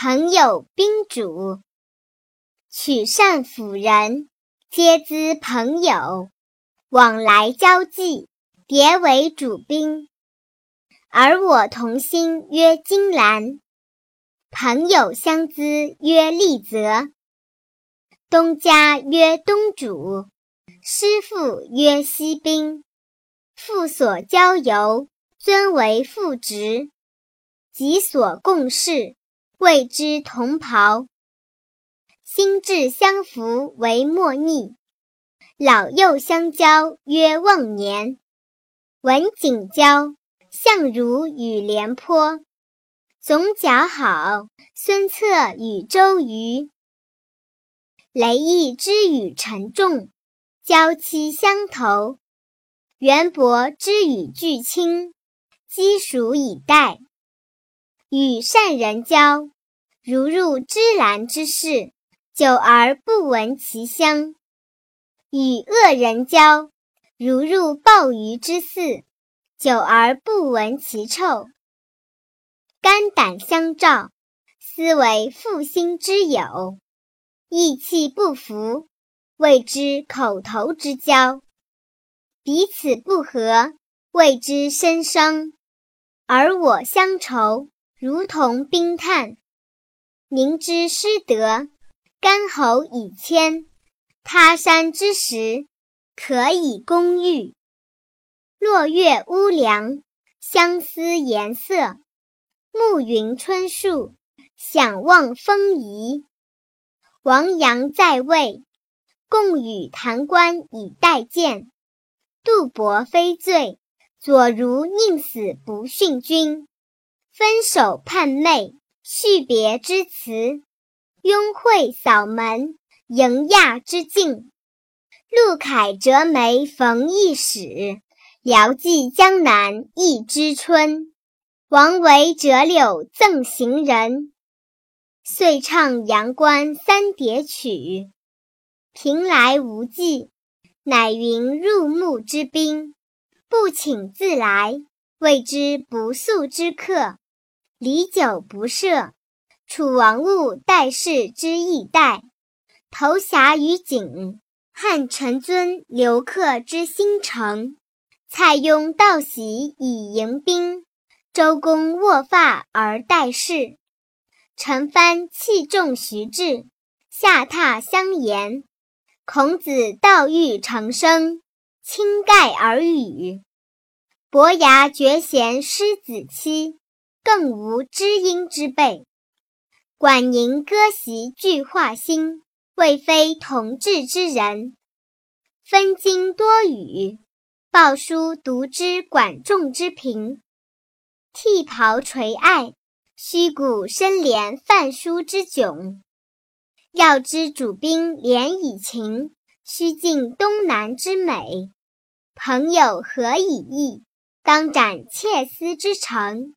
朋友宾主，取善辅人，皆资朋友。往来交际，迭为主宾。而我同心曰金兰，朋友相资曰利泽。东家曰东主，师父曰西宾。父所交游，尊为父职；己所共事，谓之同袍。心智相符，为莫逆。老幼相交，曰忘年。文景交，相如与廉颇。总角好，孙策与周瑜。雷毅之与陈仲，交期相投。袁伯之与巨卿，积黍以待。与善人交，如入芝兰之室，久而不闻其香。与恶人交，如入鲍鱼之肆，久而不闻其臭。肝胆相照，斯为负心之友；意气不服，谓之口头之交。彼此不和，谓之身伤。而我乡愁，如同冰炭。明知失德，干喉以谦。他山之石，可以攻玉。落月乌梁，相思颜色；暮云春树，想望风仪。王阳在位，共与弹冠以待见。杜伯非罪，左如宁死不殉君。分手叛妹，续别之词。拥会扫门。迎亚之境，陆凯折梅逢驿使，遥寄江南忆知春。王维折柳赠行人，遂唱阳关三叠曲。凭来无迹，乃云入穆之宾。不请自来，谓之不速之客。礼久不赦，楚王务待事之意待。投峡于井，汉臣尊留客之新城。蔡邕道喜以迎宾，周公握发而待事。陈蕃器重徐志，下榻相言。孔子道欲成声，倾盖而语。伯牙绝弦失子期，更无知音之辈。管宁割席具画心。未非同治之人，分经多语，报书读之管仲之平，剃袍垂爱，虚骨深怜范书之窘。要知主宾怜以情，须尽东南之美。朋友何以异？当斩妾思之诚。